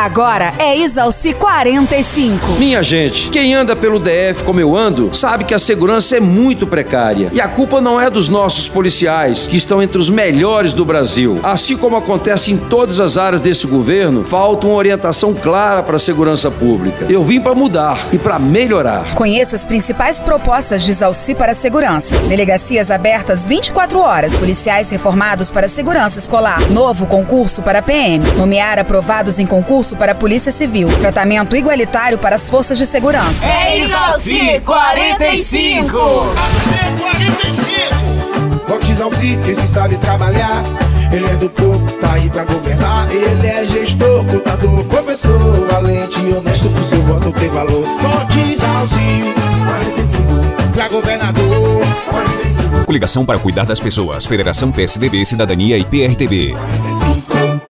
Agora é Exalci 45. Minha gente, quem anda pelo DF como eu ando, sabe que a segurança é muito precária. E a culpa não é dos nossos policiais, que estão entre os melhores do Brasil. Assim como acontece em todas as áreas desse governo, falta uma orientação clara para a segurança pública. Eu vim para mudar e para melhorar. Conheça as principais propostas de Exalci para a segurança. Delegacias abertas 24 horas, policiais reformados para segurança escolar, novo concurso para PM, nomear aprovados em concurso para Polícia Civil, tratamento igualitário para as forças de segurança. É Exalci 45! Vote Exalci, esse sabe trabalhar. Ele é do povo, tá aí pra governar. Ele é gestor, contador, professor, valente e honesto. Pro seu voto tem valor. Vote Exalci 45 pra governador. 45. Coligação para cuidar das pessoas. Federação PSDB, Cidadania e PRTB. 45.